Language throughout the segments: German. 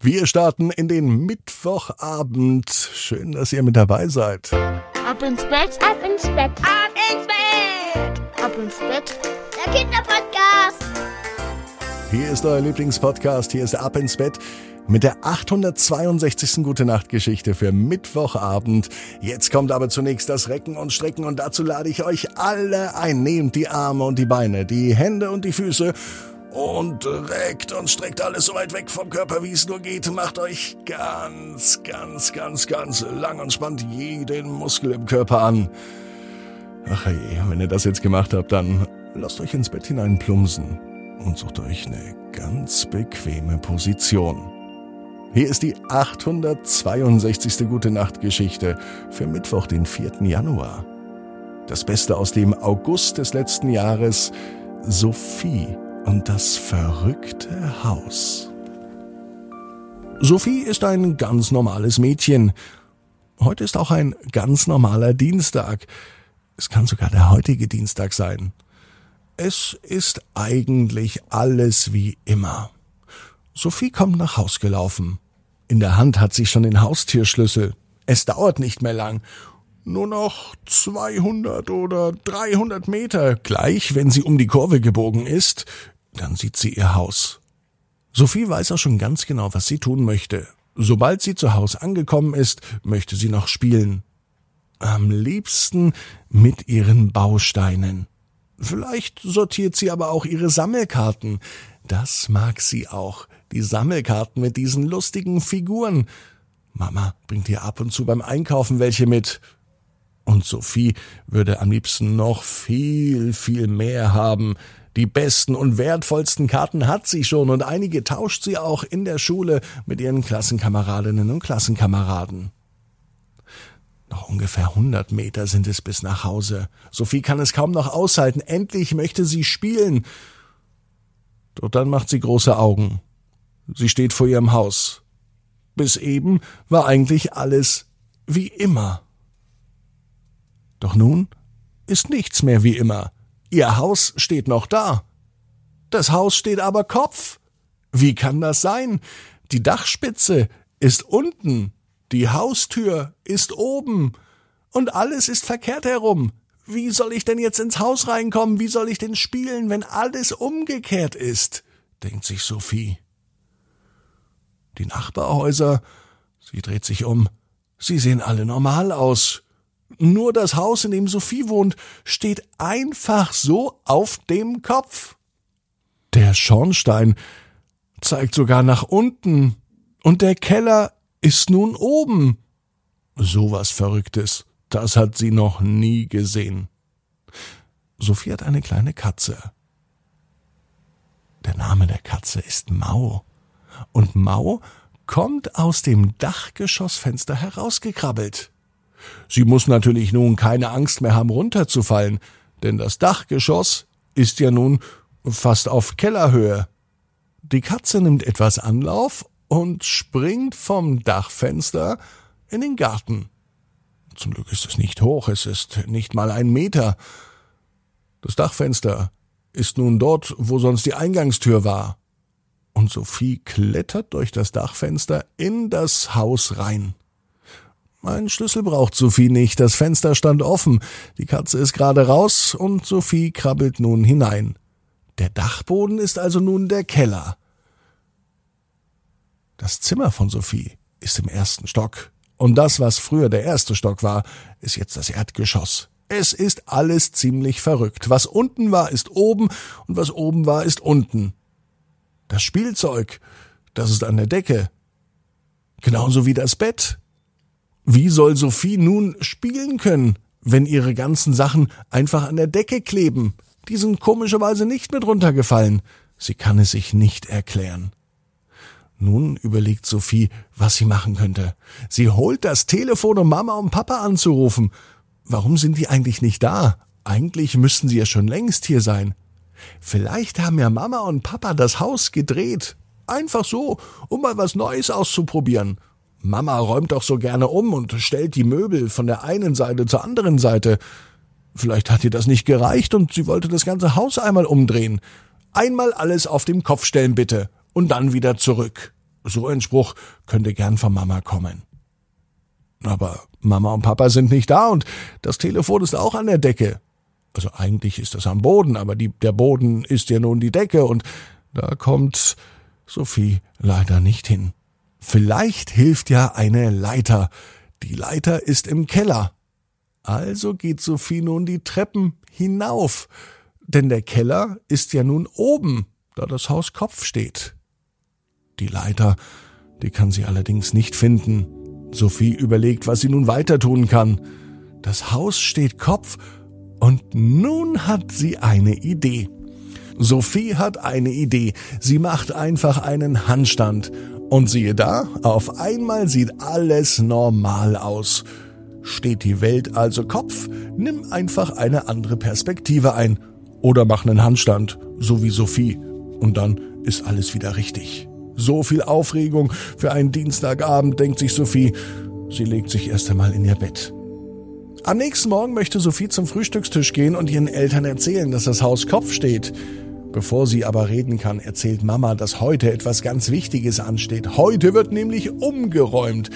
Wir starten in den Mittwochabend. Schön, dass ihr mit dabei seid. Ab ins Bett, Ab ins Bett. Ab ins Bett. ab ins Bett. Der Kinderpodcast. Hier ist euer Lieblingspodcast. Hier ist Ab ins Bett mit der 862. Gute Nacht Geschichte für Mittwochabend. Jetzt kommt aber zunächst das Recken und Strecken und dazu lade ich euch alle ein. Nehmt die Arme und die Beine, die Hände und die Füße und reckt und streckt alles so weit weg vom Körper, wie es nur geht. Macht euch ganz, ganz, ganz, ganz lang und spannt jeden Muskel im Körper an. Ach hey, wenn ihr das jetzt gemacht habt, dann lasst euch ins Bett hinein plumpsen und sucht euch eine ganz bequeme Position. Hier ist die 862. Gute Nacht Geschichte für Mittwoch, den 4. Januar. Das Beste aus dem August des letzten Jahres, Sophie und das verrückte Haus. Sophie ist ein ganz normales Mädchen. Heute ist auch ein ganz normaler Dienstag. Es kann sogar der heutige Dienstag sein. Es ist eigentlich alles wie immer. Sophie kommt nach Haus gelaufen. In der Hand hat sie schon den Haustürschlüssel. Es dauert nicht mehr lang. Nur noch 200 oder 300 Meter. Gleich, wenn sie um die Kurve gebogen ist, dann sieht sie ihr Haus. Sophie weiß auch schon ganz genau, was sie tun möchte. Sobald sie zu Hause angekommen ist, möchte sie noch spielen. Am liebsten mit ihren Bausteinen. Vielleicht sortiert sie aber auch ihre Sammelkarten. Das mag sie auch. Die Sammelkarten mit diesen lustigen Figuren. Mama bringt ihr ab und zu beim Einkaufen welche mit. Und Sophie würde am liebsten noch viel, viel mehr haben. Die besten und wertvollsten Karten hat sie schon und einige tauscht sie auch in der Schule mit ihren Klassenkameradinnen und Klassenkameraden. Noch ungefähr 100 Meter sind es bis nach Hause. Sophie kann es kaum noch aushalten. Endlich möchte sie spielen. Doch dann macht sie große Augen. Sie steht vor ihrem Haus. Bis eben war eigentlich alles wie immer. Doch nun ist nichts mehr wie immer. Ihr Haus steht noch da. Das Haus steht aber Kopf. Wie kann das sein? Die Dachspitze ist unten, die Haustür ist oben und alles ist verkehrt herum. Wie soll ich denn jetzt ins Haus reinkommen? Wie soll ich denn spielen, wenn alles umgekehrt ist? denkt sich Sophie. Die Nachbarhäuser, sie dreht sich um, sie sehen alle normal aus. Nur das Haus, in dem Sophie wohnt, steht einfach so auf dem Kopf. Der Schornstein zeigt sogar nach unten und der Keller ist nun oben. Sowas Verrücktes, das hat sie noch nie gesehen. Sophie hat eine kleine Katze. Der Name der Katze ist Mau. Und Mau kommt aus dem Dachgeschossfenster herausgekrabbelt. Sie muss natürlich nun keine Angst mehr haben, runterzufallen, denn das Dachgeschoss ist ja nun fast auf Kellerhöhe. Die Katze nimmt etwas Anlauf und springt vom Dachfenster in den Garten. Zum Glück ist es nicht hoch, es ist nicht mal ein Meter. Das Dachfenster ist nun dort, wo sonst die Eingangstür war. Und Sophie klettert durch das Dachfenster in das Haus rein. Ein Schlüssel braucht Sophie nicht, das Fenster stand offen, die Katze ist gerade raus und Sophie krabbelt nun hinein. Der Dachboden ist also nun der Keller. Das Zimmer von Sophie ist im ersten Stock. Und das, was früher der erste Stock war, ist jetzt das Erdgeschoss. Es ist alles ziemlich verrückt. Was unten war, ist oben und was oben war, ist unten. Das Spielzeug, das ist an der Decke. Genauso wie das Bett. Wie soll Sophie nun spielen können, wenn ihre ganzen Sachen einfach an der Decke kleben? Die sind komischerweise nicht mit runtergefallen. Sie kann es sich nicht erklären. Nun überlegt Sophie, was sie machen könnte. Sie holt das Telefon, um Mama und Papa anzurufen. Warum sind die eigentlich nicht da? Eigentlich müssten sie ja schon längst hier sein. Vielleicht haben ja Mama und Papa das Haus gedreht. Einfach so, um mal was Neues auszuprobieren. Mama räumt doch so gerne um und stellt die Möbel von der einen Seite zur anderen Seite. Vielleicht hat ihr das nicht gereicht und sie wollte das ganze Haus einmal umdrehen. Einmal alles auf den Kopf stellen, bitte und dann wieder zurück. So ein Spruch könnte gern von Mama kommen. Aber Mama und Papa sind nicht da und das Telefon ist auch an der Decke. Also eigentlich ist das am Boden, aber die, der Boden ist ja nun die Decke und da kommt Sophie leider nicht hin. Vielleicht hilft ja eine Leiter. Die Leiter ist im Keller. Also geht Sophie nun die Treppen hinauf, denn der Keller ist ja nun oben, da das Haus Kopf steht. Die Leiter, die kann sie allerdings nicht finden. Sophie überlegt, was sie nun weiter tun kann. Das Haus steht Kopf und nun hat sie eine Idee. Sophie hat eine Idee. Sie macht einfach einen Handstand. Und siehe da, auf einmal sieht alles normal aus. Steht die Welt also Kopf, nimm einfach eine andere Perspektive ein. Oder mach einen Handstand, so wie Sophie. Und dann ist alles wieder richtig. So viel Aufregung für einen Dienstagabend, denkt sich Sophie. Sie legt sich erst einmal in ihr Bett. Am nächsten Morgen möchte Sophie zum Frühstückstisch gehen und ihren Eltern erzählen, dass das Haus Kopf steht. Bevor sie aber reden kann, erzählt Mama, dass heute etwas ganz Wichtiges ansteht. Heute wird nämlich umgeräumt.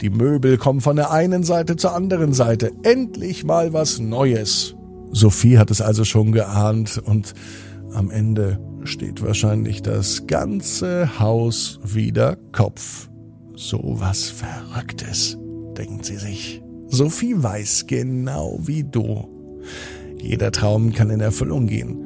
Die Möbel kommen von der einen Seite zur anderen Seite. Endlich mal was Neues. Sophie hat es also schon geahnt und am Ende steht wahrscheinlich das ganze Haus wieder Kopf. So was Verrücktes, denkt sie sich. Sophie weiß genau wie du. Jeder Traum kann in Erfüllung gehen.